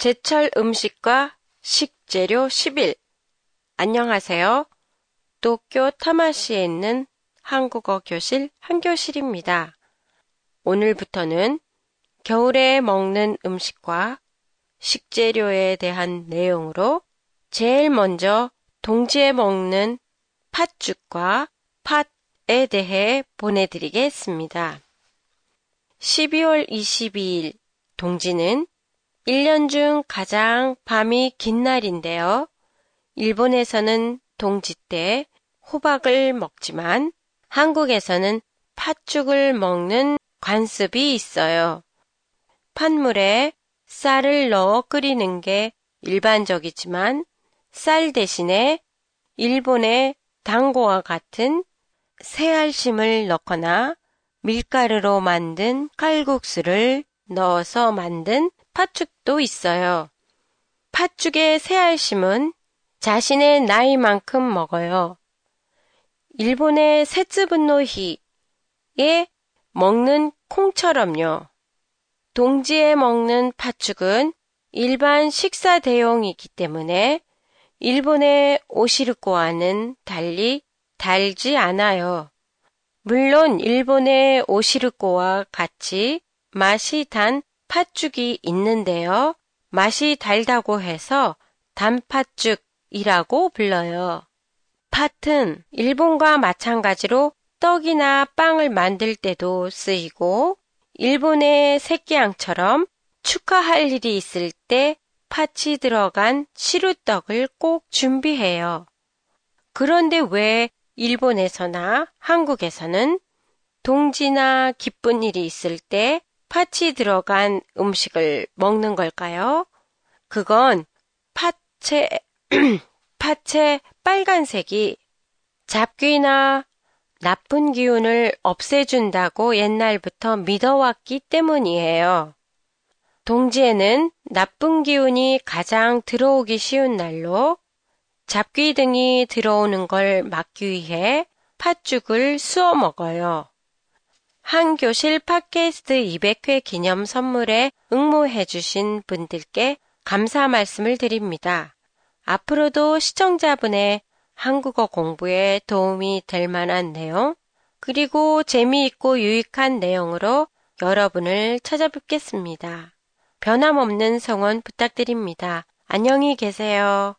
제철 음식과 식재료 10일. 안녕하세요. 도쿄 타마시에 있는 한국어 교실 한교실입니다. 오늘부터는 겨울에 먹는 음식과 식재료에 대한 내용으로 제일 먼저 동지에 먹는 팥죽과 팥에 대해 보내드리겠습니다. 12월 22일 동지는 1년 중 가장 밤이 긴 날인데요. 일본에서는 동지 때 호박을 먹지만 한국에서는 팥죽을 먹는 관습이 있어요. 팥물에 쌀을 넣어 끓이는 게 일반적이지만 쌀 대신에 일본의 당고와 같은 새알심을 넣거나 밀가루로 만든 칼국수를 넣어서 만든 팥죽도 있어요. 팥죽의 새알심은 자신의 나이만큼 먹어요. 일본의 세츠분노히에 먹는 콩처럼요. 동지에 먹는 팥죽은 일반 식사 대용이기 때문에 일본의 오시르코와는 달리 달지 않아요. 물론 일본의 오시르코와 같이 맛이 단 팥죽이 있는데요. 맛이 달다고 해서 단팥죽이라고 불러요. 팥은 일본과 마찬가지로 떡이나 빵을 만들 때도 쓰이고 일본의 새끼양처럼 축하할 일이 있을 때 팥이 들어간 시루떡을 꼭 준비해요. 그런데 왜 일본에서나 한국에서는 동지나 기쁜 일이 있을 때 팥이 들어간 음식을 먹는 걸까요? 그건 팥의, 팥의 빨간색이 잡귀나 나쁜 기운을 없애준다고 옛날부터 믿어왔기 때문이에요. 동지에는 나쁜 기운이 가장 들어오기 쉬운 날로 잡귀 등이 들어오는 걸 막기 위해 팥죽을 수어 먹어요. 한 교실 팟캐스트 200회 기념 선물에 응모해주신 분들께 감사 말씀을 드립니다. 앞으로도 시청자분의 한국어 공부에 도움이 될 만한 내용, 그리고 재미있고 유익한 내용으로 여러분을 찾아뵙겠습니다. 변함없는 성원 부탁드립니다. 안녕히 계세요.